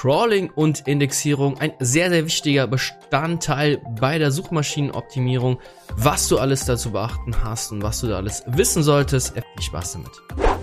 Crawling und Indexierung ein sehr, sehr wichtiger Bestandteil bei der Suchmaschinenoptimierung. Was du alles dazu beachten hast und was du da alles wissen solltest, viel Spaß damit.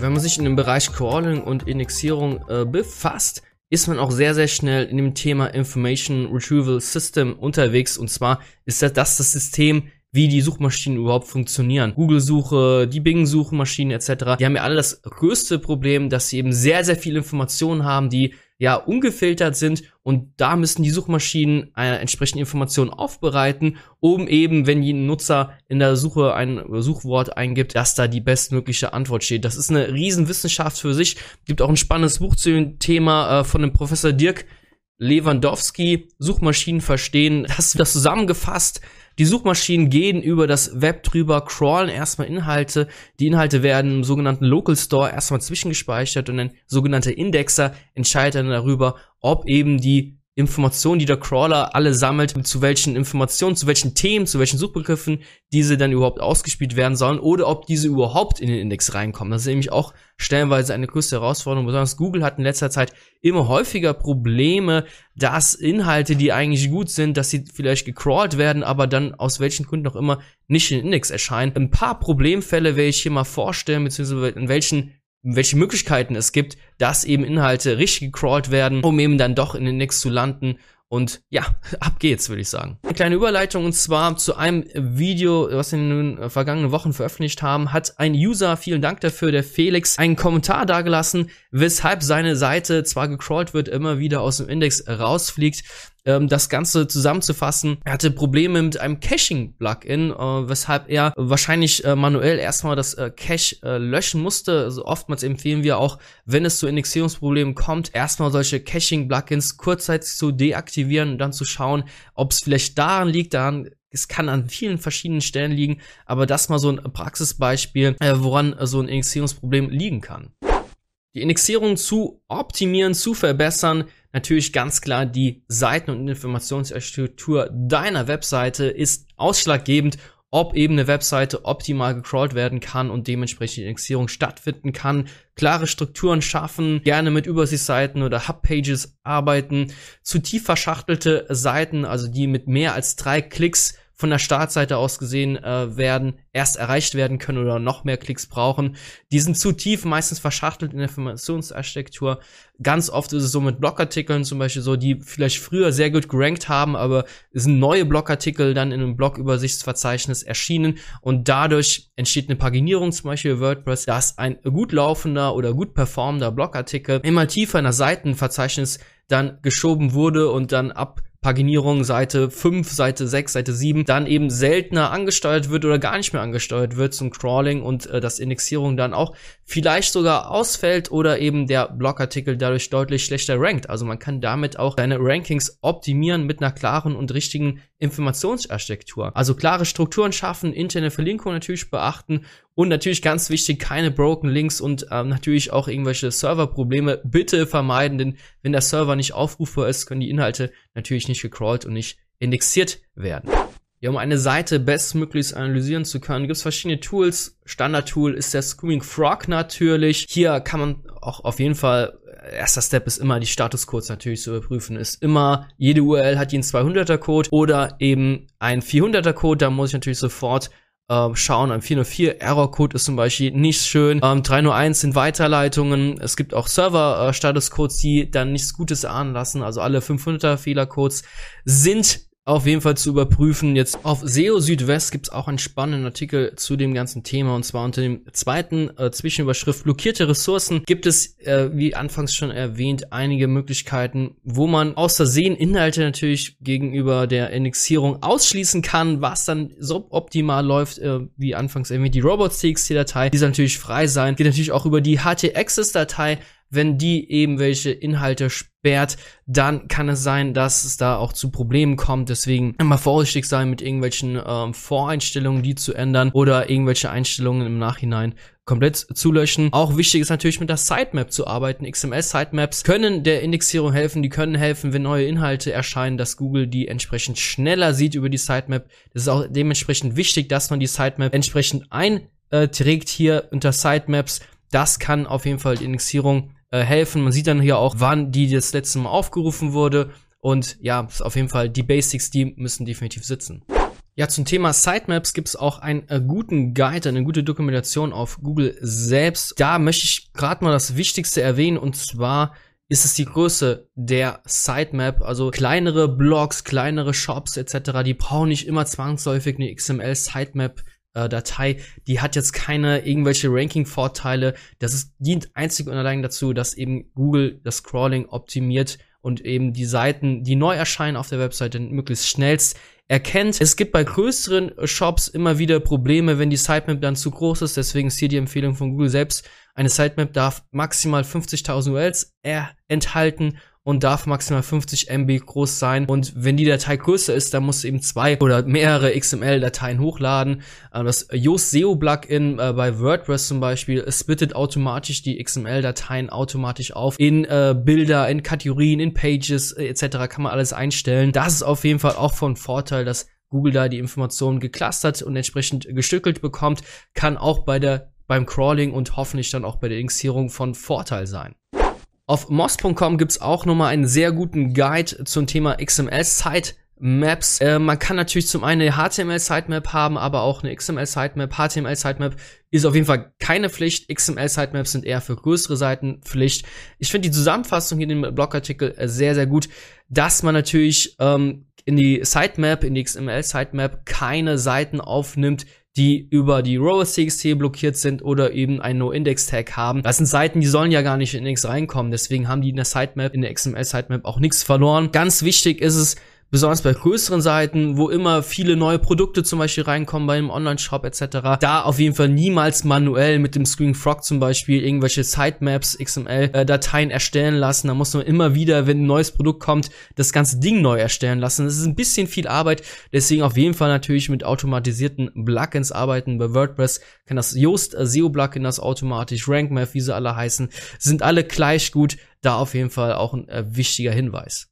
Wenn man sich in dem Bereich Crawling und Indexierung äh, befasst, ist man auch sehr, sehr schnell in dem Thema Information Retrieval System unterwegs. Und zwar ist das das System, wie die Suchmaschinen überhaupt funktionieren. Google-Suche, die Bing-Suchmaschinen etc. Die haben ja alle das größte Problem, dass sie eben sehr, sehr viele Informationen haben, die ja ungefiltert sind und da müssen die Suchmaschinen eine entsprechende Information aufbereiten, um eben, wenn ein Nutzer in der Suche ein Suchwort eingibt, dass da die bestmögliche Antwort steht. Das ist eine Riesenwissenschaft für sich. Gibt auch ein spannendes Buch zu dem Thema äh, von dem Professor Dirk Lewandowski, Suchmaschinen verstehen. Hast du das zusammengefasst? Die Suchmaschinen gehen über das Web drüber, crawlen erstmal Inhalte. Die Inhalte werden im sogenannten Local Store erstmal zwischengespeichert und ein sogenannter Indexer entscheidet dann darüber, ob eben die Informationen, die der Crawler alle sammelt, zu welchen Informationen, zu welchen Themen, zu welchen Suchbegriffen diese dann überhaupt ausgespielt werden sollen oder ob diese überhaupt in den Index reinkommen. Das ist nämlich auch stellenweise eine größte Herausforderung. Besonders Google hat in letzter Zeit immer häufiger Probleme, dass Inhalte, die eigentlich gut sind, dass sie vielleicht gecrawlt werden, aber dann aus welchen Gründen auch immer nicht in den Index erscheinen. Ein paar Problemfälle werde ich hier mal vorstellen, beziehungsweise in welchen welche Möglichkeiten es gibt, dass eben Inhalte richtig gecrawlt werden, um eben dann doch in den Index zu landen. Und ja, ab geht's, würde ich sagen. Eine kleine Überleitung und zwar zu einem Video, was wir in den vergangenen Wochen veröffentlicht haben, hat ein User, vielen Dank dafür, der Felix, einen Kommentar dagelassen, weshalb seine Seite zwar gecrawlt wird, immer wieder aus dem Index rausfliegt ähm, das Ganze zusammenzufassen. Er hatte Probleme mit einem Caching-Plugin, äh, weshalb er wahrscheinlich äh, manuell erstmal das äh, Cache äh, löschen musste. Also oftmals empfehlen wir auch, wenn es zu Indexierungsproblemen kommt, erstmal solche Caching-Plugins kurzzeitig zu deaktivieren und dann zu schauen, ob es vielleicht daran liegt, daran es kann an vielen verschiedenen Stellen liegen, aber das mal so ein Praxisbeispiel, äh, woran so ein Indexierungsproblem liegen kann. Die Indexierung zu optimieren, zu verbessern, natürlich ganz klar die Seiten- und Informationsarchitektur deiner Webseite ist ausschlaggebend, ob eben eine Webseite optimal gecrawlt werden kann und dementsprechend die Indexierung stattfinden kann. Klare Strukturen schaffen, gerne mit Übersichtsseiten oder Hubpages arbeiten, zu tief verschachtelte Seiten, also die mit mehr als drei Klicks von der Startseite aus gesehen äh, werden, erst erreicht werden können oder noch mehr Klicks brauchen. Die sind zu tief, meistens verschachtelt in der Informationsarchitektur. Ganz oft ist es so mit Blogartikeln zum Beispiel so, die vielleicht früher sehr gut gerankt haben, aber es sind neue Blogartikel dann in einem Blogübersichtsverzeichnis erschienen und dadurch entsteht eine Paginierung, zum Beispiel WordPress, dass ein gut laufender oder gut performender Blogartikel immer tiefer in das Seitenverzeichnis dann geschoben wurde und dann ab Paginierung Seite 5, Seite 6, Seite 7 dann eben seltener angesteuert wird oder gar nicht mehr angesteuert wird zum Crawling und äh, das Indexierung dann auch vielleicht sogar ausfällt oder eben der Blogartikel dadurch deutlich schlechter rankt. Also man kann damit auch seine Rankings optimieren mit einer klaren und richtigen Informationsarchitektur. Also klare Strukturen schaffen, interne Verlinkung natürlich beachten und natürlich ganz wichtig, keine broken Links und ähm, natürlich auch irgendwelche Serverprobleme bitte vermeiden, denn wenn der Server nicht aufrufbar ist, können die Inhalte natürlich nicht gecrawlt und nicht indexiert werden. Ja, um eine Seite bestmöglichst analysieren zu können, gibt es verschiedene Tools. Standard-Tool ist der Screaming Frog natürlich. Hier kann man auch auf jeden Fall, erster Step ist immer, die Statuscodes natürlich zu überprüfen. Ist immer, jede URL hat einen 200er Code oder eben ein 400er Code. Da muss ich natürlich sofort äh, schauen. Ein 404 Error-Code ist zum Beispiel nicht schön. Ähm, 301 sind Weiterleitungen. Es gibt auch Server-Status-Codes, die dann nichts Gutes ahnen lassen. Also alle 500er Fehlercodes sind auf jeden Fall zu überprüfen. Jetzt auf SEO Südwest gibt es auch einen spannenden Artikel zu dem ganzen Thema und zwar unter dem zweiten äh, Zwischenüberschrift blockierte Ressourcen gibt es, äh, wie anfangs schon erwähnt, einige Möglichkeiten, wo man Sehen Inhalte natürlich gegenüber der Indexierung ausschließen kann, was dann so optimal läuft, äh, wie anfangs erwähnt, die robots.txt-Datei, die soll natürlich frei sein. Geht natürlich auch über die ht-access-Datei, wenn die eben welche Inhalte sperrt, dann kann es sein, dass es da auch zu Problemen kommt. Deswegen immer vorsichtig sein mit irgendwelchen ähm, Voreinstellungen, die zu ändern oder irgendwelche Einstellungen im Nachhinein komplett zu löschen. Auch wichtig ist natürlich mit der Sitemap zu arbeiten. XML-Sitemaps können der Indexierung helfen, die können helfen, wenn neue Inhalte erscheinen, dass Google die entsprechend schneller sieht über die Sitemap. Das ist auch dementsprechend wichtig, dass man die Sitemap entsprechend einträgt hier unter Sitemaps. Das kann auf jeden Fall die Indexierung äh, helfen. Man sieht dann hier auch, wann die das letzte Mal aufgerufen wurde. Und ja, ist auf jeden Fall die Basics, die müssen definitiv sitzen. Ja, zum Thema Sitemaps gibt es auch einen äh, guten Guide, eine gute Dokumentation auf Google selbst. Da möchte ich gerade mal das Wichtigste erwähnen und zwar ist es die Größe der Sitemap. Also kleinere Blogs, kleinere Shops etc., die brauchen nicht immer zwangsläufig eine XML-Sitemap. Äh, Datei, die hat jetzt keine irgendwelche Ranking-Vorteile. Das ist, dient einzig und allein dazu, dass eben Google das Scrolling optimiert und eben die Seiten, die neu erscheinen auf der Webseite, möglichst schnellst erkennt. Es gibt bei größeren Shops immer wieder Probleme, wenn die Sitemap dann zu groß ist. Deswegen ist hier die Empfehlung von Google selbst. Eine Sitemap darf maximal 50.000 URLs enthalten und darf maximal 50 MB groß sein. Und wenn die Datei größer ist, dann musst du eben zwei oder mehrere XML-Dateien hochladen. Äh, das Yoast SEO Plugin äh, bei WordPress zum Beispiel splittet automatisch die XML-Dateien automatisch auf in äh, Bilder, in Kategorien, in Pages äh, etc. kann man alles einstellen. Das ist auf jeden Fall auch von Vorteil, dass Google da die Informationen geclustert und entsprechend gestückelt bekommt, kann auch bei der beim Crawling und hoffentlich dann auch bei der Indexierung von Vorteil sein. Auf moz.com gibt's auch nochmal einen sehr guten Guide zum Thema XML-Sitemaps. Äh, man kann natürlich zum einen eine HTML-Sitemap haben, aber auch eine XML-Sitemap. HTML-Sitemap ist auf jeden Fall keine Pflicht. XML-Sitemaps sind eher für größere Seiten Pflicht. Ich finde die Zusammenfassung hier in dem Blogartikel äh, sehr, sehr gut, dass man natürlich ähm, in die Sitemap, in die XML-Sitemap keine Seiten aufnimmt, die über die rows.txt blockiert sind oder eben ein No-Index-Tag haben. Das sind Seiten, die sollen ja gar nicht in Index reinkommen. Deswegen haben die in der Sitemap, in der XML-Sitemap auch nichts verloren. Ganz wichtig ist es, besonders bei größeren Seiten, wo immer viele neue Produkte zum Beispiel reinkommen beim Online-Shop etc. Da auf jeden Fall niemals manuell mit dem Screen Frog zum Beispiel irgendwelche Sitemaps, XML-Dateien erstellen lassen. Da muss man immer wieder, wenn ein neues Produkt kommt, das ganze Ding neu erstellen lassen. Das ist ein bisschen viel Arbeit. Deswegen auf jeden Fall natürlich mit automatisierten Plugins arbeiten. Bei WordPress kann das Yoast SEO-Plugin das automatisch, RankMath, wie sie alle heißen, sind alle gleich gut. Da auf jeden Fall auch ein äh, wichtiger Hinweis.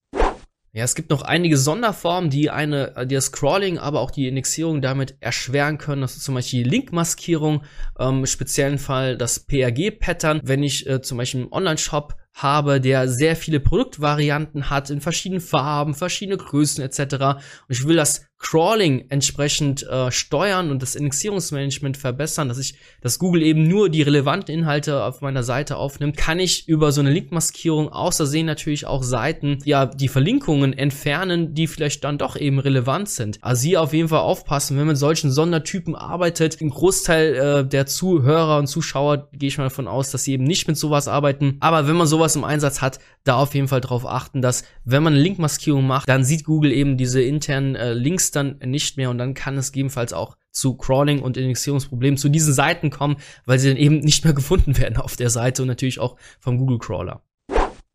Ja, es gibt noch einige Sonderformen, die eine, die das Scrolling, aber auch die Indexierung damit erschweren können. Das ist zum Beispiel die Linkmaskierung, ähm, im speziellen Fall das PRG-Pattern. Wenn ich äh, zum Beispiel im Online-Shop habe, der sehr viele Produktvarianten hat in verschiedenen Farben, verschiedene Größen etc. Und ich will das Crawling entsprechend äh, steuern und das Indexierungsmanagement verbessern, dass ich, dass Google eben nur die relevanten Inhalte auf meiner Seite aufnimmt, kann ich über so eine Linkmaskierung außersehen natürlich auch Seiten, ja, die Verlinkungen entfernen, die vielleicht dann doch eben relevant sind. Also hier auf jeden Fall aufpassen, wenn man solchen Sondertypen arbeitet. Ein Großteil äh, der Zuhörer und Zuschauer gehe ich mal davon aus, dass sie eben nicht mit sowas arbeiten. Aber wenn man sowas im Einsatz hat, da auf jeden Fall darauf achten, dass wenn man eine Linkmaskierung macht, dann sieht Google eben diese internen äh, Links dann nicht mehr und dann kann es gegebenenfalls auch zu Crawling und Indexierungsproblemen zu diesen Seiten kommen, weil sie dann eben nicht mehr gefunden werden auf der Seite und natürlich auch vom Google Crawler.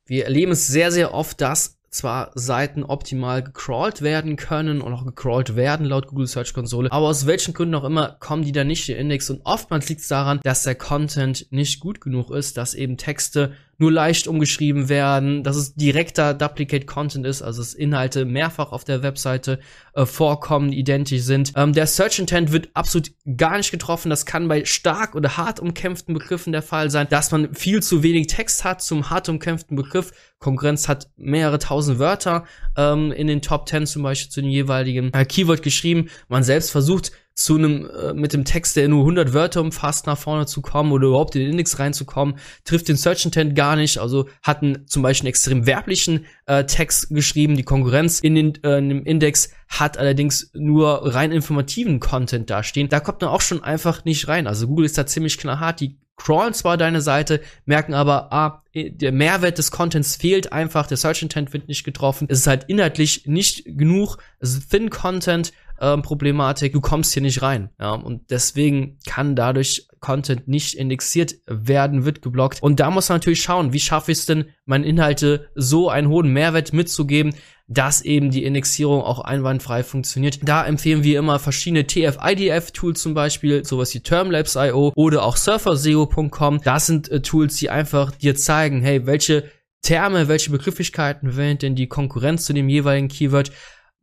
Wir erleben es sehr, sehr oft, dass zwar Seiten optimal gecrawlt werden können und auch gecrawlt werden laut Google Search Konsole, aber aus welchen Gründen auch immer kommen die da nicht in den Index und oftmals liegt es daran, dass der Content nicht gut genug ist, dass eben Texte nur leicht umgeschrieben werden, dass es direkter Duplicate Content ist, also dass Inhalte mehrfach auf der Webseite äh, vorkommen, identisch sind. Ähm, der Search Intent wird absolut gar nicht getroffen. Das kann bei stark oder hart umkämpften Begriffen der Fall sein, dass man viel zu wenig Text hat zum hart umkämpften Begriff. Konkurrenz hat mehrere tausend Wörter ähm, in den Top 10 zum Beispiel zu dem jeweiligen äh, Keyword geschrieben. Man selbst versucht zu einem äh, mit dem Text, der nur 100 Wörter umfasst, nach vorne zu kommen oder überhaupt in den Index reinzukommen, trifft den Search Intent gar nicht. Also hatten zum Beispiel einen extrem werblichen äh, Text geschrieben. Die Konkurrenz in, den, äh, in dem Index hat allerdings nur rein informativen Content dastehen. Da kommt man auch schon einfach nicht rein. Also Google ist da ziemlich knallhart. Die crawlen zwar deine Seite, merken aber, ah, der Mehrwert des Contents fehlt einfach, der Search Intent wird nicht getroffen. Es ist halt inhaltlich nicht genug, es ist Thin Content ähm, Problematik, du kommst hier nicht rein. Ja, und deswegen kann dadurch Content nicht indexiert werden, wird geblockt. Und da muss man natürlich schauen, wie schaffe ich es denn, meine Inhalte so einen hohen Mehrwert mitzugeben, dass eben die Indexierung auch einwandfrei funktioniert. Da empfehlen wir immer verschiedene TF-IDF-Tools zum Beispiel, sowas wie Termlabs.io oder auch surferseo.com. Das sind äh, Tools, die einfach dir zeigen, hey, welche Terme, welche Begrifflichkeiten verwendet denn die Konkurrenz zu dem jeweiligen Keyword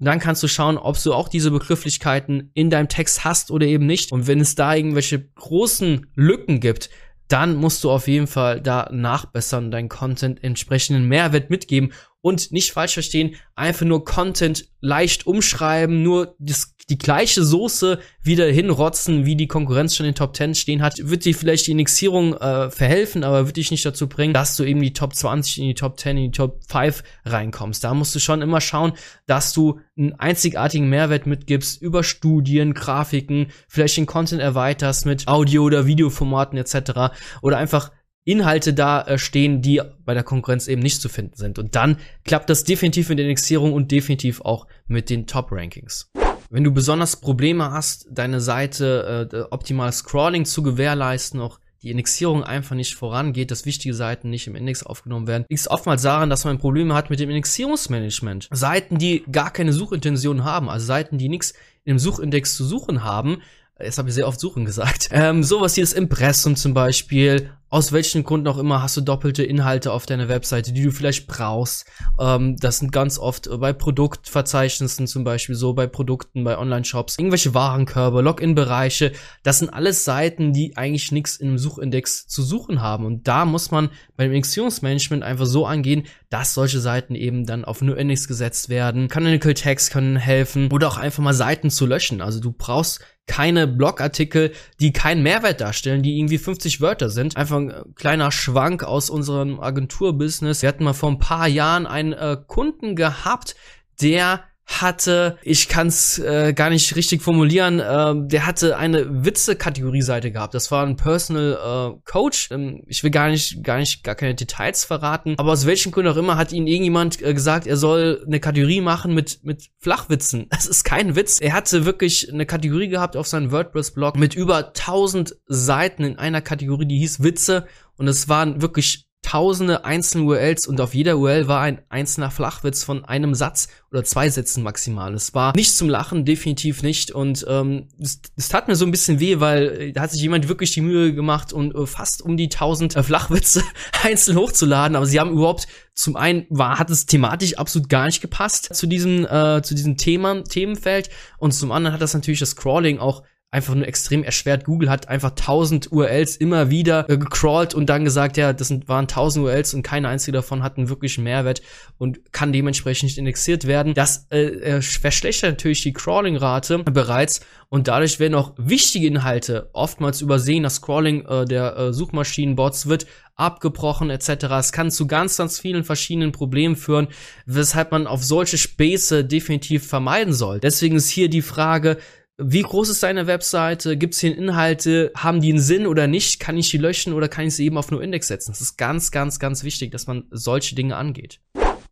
dann kannst du schauen, ob du auch diese Begrifflichkeiten in deinem Text hast oder eben nicht. Und wenn es da irgendwelche großen Lücken gibt, dann musst du auf jeden Fall da nachbessern, dein Content entsprechenden Mehrwert mitgeben und nicht falsch verstehen, einfach nur Content leicht umschreiben, nur das, die gleiche Soße wieder hinrotzen, wie die Konkurrenz schon in den Top 10 stehen hat, wird dir vielleicht die Indexierung äh, verhelfen, aber wird dich nicht dazu bringen, dass du eben die Top 20 in die Top 10, in die Top 5 reinkommst. Da musst du schon immer schauen, dass du einen einzigartigen Mehrwert mitgibst über Studien, Grafiken, vielleicht den Content erweiterst mit Audio- oder Videoformaten etc. oder einfach Inhalte da äh, stehen, die bei der Konkurrenz eben nicht zu finden sind. Und dann klappt das definitiv mit der Indexierung und definitiv auch mit den Top-Rankings. Wenn du besonders Probleme hast, deine Seite äh, optimal Scrolling zu gewährleisten, auch die Indexierung einfach nicht vorangeht, dass wichtige Seiten nicht im Index aufgenommen werden, liegt es oftmals daran, dass man Probleme hat mit dem Indexierungsmanagement. Seiten, die gar keine Suchintention haben, also Seiten, die nichts im Suchindex zu suchen haben, Jetzt habe ich sehr oft suchen gesagt. Ähm, sowas wie das Impressum zum Beispiel. Aus welchen Gründen auch immer hast du doppelte Inhalte auf deiner Webseite, die du vielleicht brauchst. Ähm, das sind ganz oft bei Produktverzeichnissen zum Beispiel so, bei Produkten, bei Online-Shops, irgendwelche Warenkörbe, Login-Bereiche. Das sind alles Seiten, die eigentlich nichts in einem Suchindex zu suchen haben. Und da muss man beim Indexierungsmanagement einfach so angehen, dass solche Seiten eben dann auf nur Index gesetzt werden. Canonical Tags können helfen oder auch einfach mal Seiten zu löschen. Also du brauchst keine Blogartikel, die keinen Mehrwert darstellen, die irgendwie 50 Wörter sind. Einfach ein kleiner Schwank aus unserem Agenturbusiness. Wir hatten mal vor ein paar Jahren einen äh, Kunden gehabt, der hatte, ich kann es äh, gar nicht richtig formulieren, äh, der hatte eine Witze-Kategorie-Seite gehabt. Das war ein Personal äh, Coach. Ähm, ich will gar nicht, gar nicht, gar keine Details verraten. Aber aus welchen Gründen auch immer hat ihn irgendjemand äh, gesagt, er soll eine Kategorie machen mit mit Flachwitzen. Das ist kein Witz. Er hatte wirklich eine Kategorie gehabt auf seinem WordPress-Blog mit über 1000 Seiten in einer Kategorie, die hieß Witze. Und es waren wirklich tausende einzelne URLs und auf jeder URL war ein einzelner Flachwitz von einem Satz oder zwei Sätzen maximal. Es war nicht zum Lachen, definitiv nicht. Und ähm, es, es tat mir so ein bisschen weh, weil äh, da hat sich jemand wirklich die Mühe gemacht und äh, fast um die tausend äh, Flachwitze einzeln hochzuladen. Aber sie haben überhaupt zum einen war hat es thematisch absolut gar nicht gepasst zu diesem äh, zu diesem Thema Themenfeld und zum anderen hat das natürlich das Crawling auch einfach nur extrem erschwert. Google hat einfach 1000 URLs immer wieder äh, gecrawlt und dann gesagt, ja, das sind, waren 1000 URLs und keine einzige davon hat einen wirklichen Mehrwert und kann dementsprechend nicht indexiert werden. Das äh, äh, verschlechtert natürlich die Crawling-Rate bereits und dadurch werden auch wichtige Inhalte oftmals übersehen. Das Crawling äh, der äh, Suchmaschinenbots wird abgebrochen etc. Es kann zu ganz, ganz vielen verschiedenen Problemen führen, weshalb man auf solche Späße definitiv vermeiden soll. Deswegen ist hier die Frage, wie groß ist deine Webseite? Gibt es hier Inhalte? Haben die einen Sinn oder nicht? Kann ich die löschen oder kann ich sie eben auf nur Index setzen? Das ist ganz, ganz, ganz wichtig, dass man solche Dinge angeht.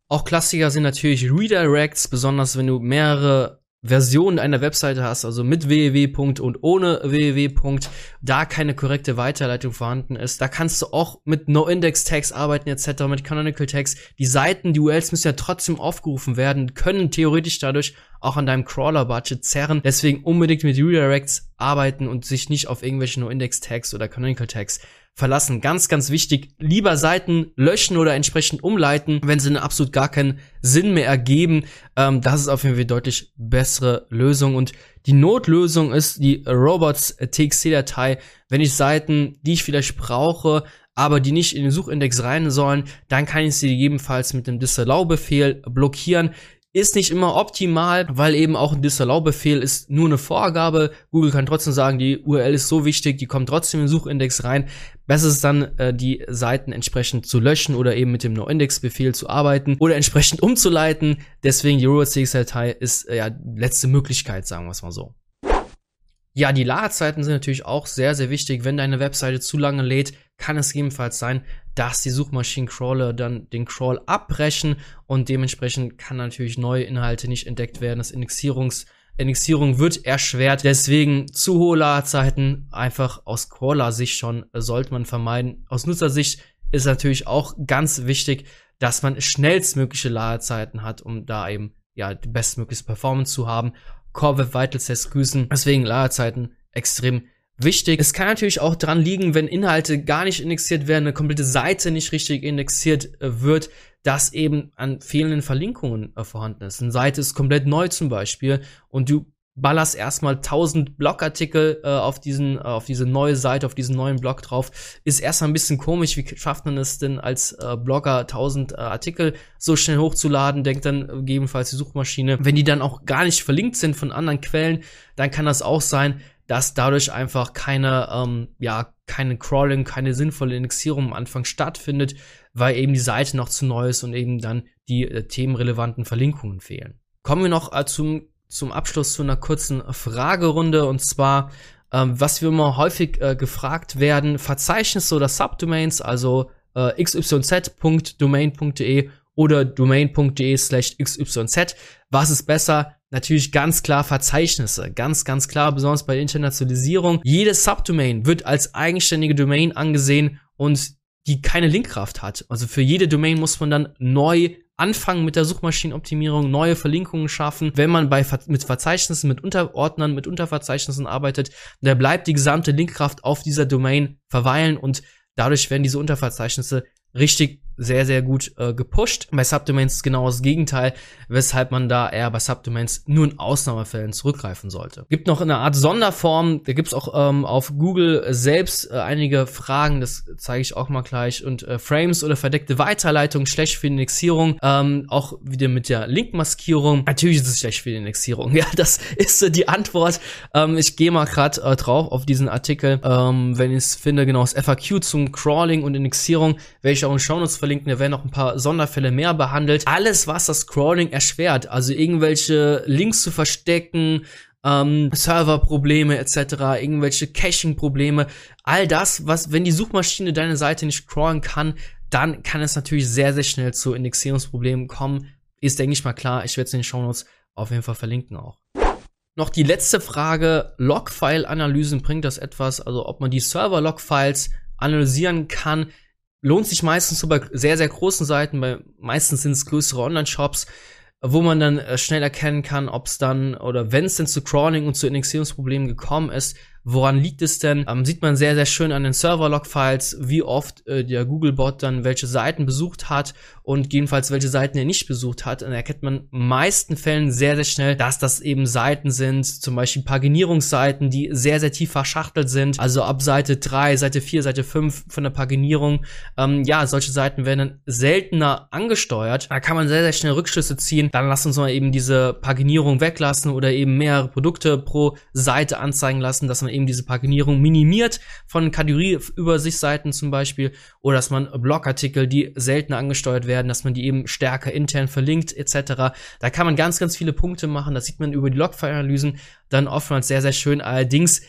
Auch Klassiker sind natürlich Redirects, besonders wenn du mehrere Version einer Webseite hast, also mit www. und ohne www. da keine korrekte Weiterleitung vorhanden ist, da kannst du auch mit No-Index-Tags arbeiten etc., mit Canonical Tags. Die Seiten, die URLs müssen ja trotzdem aufgerufen werden, können theoretisch dadurch auch an deinem Crawler-Budget zerren. Deswegen unbedingt mit Redirects arbeiten und sich nicht auf irgendwelche No-Index-Tags oder Canonical Tags verlassen. Ganz, ganz wichtig. Lieber Seiten löschen oder entsprechend umleiten, wenn sie absolut gar keinen Sinn mehr ergeben. Ähm, das ist auf jeden Fall deutlich bessere Lösung. Und die Notlösung ist die Robots.txt-Datei. Wenn ich Seiten, die ich vielleicht brauche, aber die nicht in den Suchindex rein sollen, dann kann ich sie gegebenenfalls mit dem Disallow-Befehl blockieren ist nicht immer optimal, weil eben auch ein Disallow-Befehl ist nur eine Vorgabe. Google kann trotzdem sagen, die URL ist so wichtig, die kommt trotzdem den Suchindex rein. Besser ist dann, äh, die Seiten entsprechend zu löschen oder eben mit dem No-Index-Befehl zu arbeiten oder entsprechend umzuleiten. Deswegen die robots.txt-Datei ist äh, ja letzte Möglichkeit, sagen wir es mal so. Ja, die Ladezeiten sind natürlich auch sehr, sehr wichtig. Wenn deine Webseite zu lange lädt, kann es gegebenenfalls sein, dass die Suchmaschinencrawler dann den Crawl abbrechen und dementsprechend kann natürlich neue Inhalte nicht entdeckt werden. Das Indexierungs Indexierung wird erschwert. Deswegen zu hohe Ladezeiten einfach aus Crawler-Sicht schon sollte man vermeiden. Aus Nutzersicht ist natürlich auch ganz wichtig, dass man schnellstmögliche Ladezeiten hat, um da eben ja die bestmögliche Performance zu haben. Core Web Vitals lässt grüßen. Deswegen Ladezeiten extrem wichtig. Es kann natürlich auch dran liegen, wenn Inhalte gar nicht indexiert werden, eine komplette Seite nicht richtig indexiert äh, wird, dass eben an fehlenden Verlinkungen äh, vorhanden ist. Eine Seite ist komplett neu zum Beispiel und du ballerst erstmal 1000 Blogartikel äh, auf diesen, äh, auf diese neue Seite, auf diesen neuen Blog drauf. Ist erstmal ein bisschen komisch. Wie schafft man es denn als äh, Blogger 1000 äh, Artikel so schnell hochzuladen? Denkt dann gegebenenfalls die Suchmaschine. Wenn die dann auch gar nicht verlinkt sind von anderen Quellen, dann kann das auch sein, dass dadurch einfach keine, ähm, ja, keine Crawling, keine sinnvolle Indexierung am Anfang stattfindet, weil eben die Seite noch zu neu ist und eben dann die äh, themenrelevanten Verlinkungen fehlen. Kommen wir noch äh, zum zum Abschluss zu einer kurzen Fragerunde und zwar, ähm, was wir immer häufig äh, gefragt werden, Verzeichnisse oder Subdomains, also äh, xyz.domain.de oder domain.de slash xyz. Was ist besser? Natürlich ganz klar Verzeichnisse. Ganz, ganz klar, besonders bei Internationalisierung. Jedes Subdomain wird als eigenständige Domain angesehen und die keine Linkkraft hat. Also für jede Domain muss man dann neu anfangen mit der Suchmaschinenoptimierung, neue Verlinkungen schaffen. Wenn man bei mit Verzeichnissen, mit Unterordnern, mit Unterverzeichnissen arbeitet, da bleibt die gesamte Linkkraft auf dieser Domain verweilen und dadurch werden diese Unterverzeichnisse richtig sehr, sehr gut äh, gepusht. Bei Subdomains ist genau das Gegenteil, weshalb man da eher bei Subdomains nur in Ausnahmefällen zurückgreifen sollte. Gibt noch eine Art Sonderform, da gibt's auch ähm, auf Google selbst äh, einige Fragen, das zeige ich auch mal gleich, und äh, Frames oder verdeckte Weiterleitung, schlecht für die Indexierung, ähm, auch wieder mit der Linkmaskierung. Natürlich ist es schlecht für die Indexierung, ja, das ist äh, die Antwort. Ähm, ich gehe mal gerade äh, drauf auf diesen Artikel, ähm, wenn ich es finde, genau, das FAQ zum Crawling und Indexierung, welche auch in Shownotes verlinken. Da werden noch ein paar Sonderfälle mehr behandelt. Alles, was das Scrolling erschwert, also irgendwelche Links zu verstecken, ähm, Serverprobleme etc., irgendwelche Caching-Probleme, all das, was, wenn die Suchmaschine deine Seite nicht crawlen kann, dann kann es natürlich sehr, sehr schnell zu Indexierungsproblemen kommen. Ist, denke ich mal, klar. Ich werde es in den Shownotes auf jeden Fall verlinken auch. Noch die letzte Frage. Logfile-Analysen bringt das etwas? Also, ob man die Server-Logfiles analysieren kann lohnt sich meistens so bei sehr, sehr großen Seiten, bei meistens sind es größere Online-Shops, wo man dann äh, schnell erkennen kann, ob es dann oder wenn es denn zu Crawling und zu Indexierungsproblemen gekommen ist, Woran liegt es denn? Ähm, sieht man sehr, sehr schön an den Server-Log-Files, wie oft äh, der Google-Bot dann welche Seiten besucht hat und jedenfalls welche Seiten er nicht besucht hat. Und da erkennt man in meisten Fällen sehr, sehr schnell, dass das eben Seiten sind, zum Beispiel Paginierungsseiten, die sehr, sehr tief verschachtelt sind. Also ab Seite 3, Seite 4, Seite 5 von der Paginierung. Ähm, ja, solche Seiten werden dann seltener angesteuert. Da kann man sehr, sehr schnell Rückschlüsse ziehen. Dann lass uns mal eben diese Paginierung weglassen oder eben mehrere Produkte pro Seite anzeigen lassen, dass man eben diese Paginierung minimiert von Kategorieübersichtsseiten zum Beispiel oder dass man Blogartikel, die seltener angesteuert werden, dass man die eben stärker intern verlinkt etc. Da kann man ganz, ganz viele Punkte machen. Das sieht man über die Logfile-Analysen dann oftmals sehr, sehr schön. Allerdings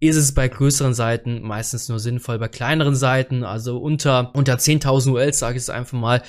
ist es bei größeren Seiten meistens nur sinnvoll. Bei kleineren Seiten, also unter, unter 10.000 ULs, sage ich es einfach mal,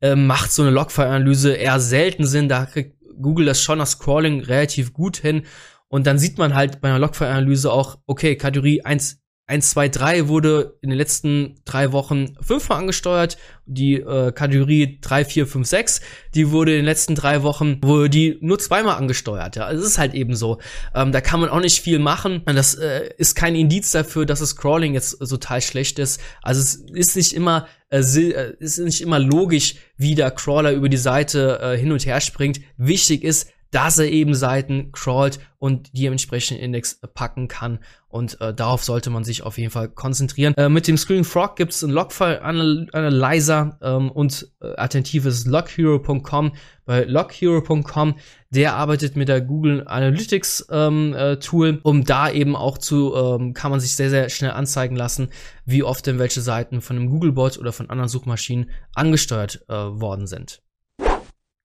äh, macht so eine Logfile-Analyse eher selten Sinn. Da kriegt Google das schon das Scrolling relativ gut hin und dann sieht man halt bei einer Logfile-Analyse auch, okay, Kategorie 1, 1, 2, 3 wurde in den letzten drei Wochen fünfmal angesteuert. Die äh, Kategorie 3, 4, 5, 6, die wurde in den letzten drei Wochen, wurde die nur zweimal angesteuert. Ja, also es ist halt eben so. Ähm, da kann man auch nicht viel machen. Das äh, ist kein Indiz dafür, dass das Crawling jetzt total schlecht ist. Also es ist nicht immer äh, äh ist nicht immer logisch, wie der Crawler über die Seite äh, hin und her springt. Wichtig ist, dass er eben Seiten crawlt und die entsprechenden Index packen kann. Und äh, darauf sollte man sich auf jeden Fall konzentrieren. Äh, mit dem Screen Frog gibt es einen Logfile Analyzer ähm, und äh, alternatives loghero.com. Bei loghero.com, der arbeitet mit der Google Analytics ähm, äh, Tool, um da eben auch zu, ähm, kann man sich sehr, sehr schnell anzeigen lassen, wie oft denn welche Seiten von einem Googlebot oder von anderen Suchmaschinen angesteuert äh, worden sind.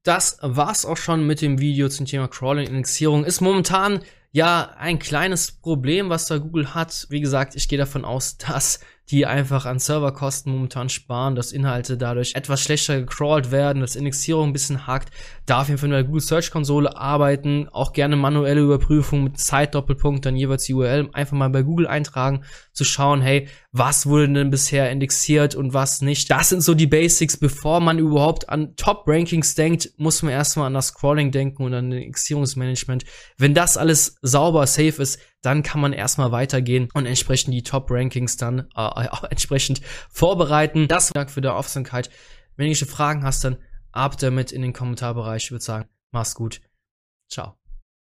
Das war's auch schon mit dem Video zum Thema Crawling-Indexierung. Ist momentan ja ein kleines Problem, was da Google hat. Wie gesagt, ich gehe davon aus, dass die einfach an Serverkosten momentan sparen, dass Inhalte dadurch etwas schlechter gecrawlt werden, dass Indexierung ein bisschen hakt. Da auf jeden Fall in der Google Search Konsole arbeiten, auch gerne manuelle Überprüfung mit Zeitdoppelpunkt, dann jeweils die URL einfach mal bei Google eintragen, zu schauen, hey, was wurde denn bisher indexiert und was nicht. Das sind so die Basics. Bevor man überhaupt an Top-Rankings denkt, muss man erstmal an das Scrolling denken und an Indexierungsmanagement. Wenn das alles sauber, safe ist, dann kann man erstmal weitergehen und entsprechend die Top-Rankings dann äh, entsprechend vorbereiten. Das Dank für die Aufmerksamkeit. Wenn du Fragen hast, dann ab damit in den Kommentarbereich. Ich würde sagen, mach's gut. Ciao.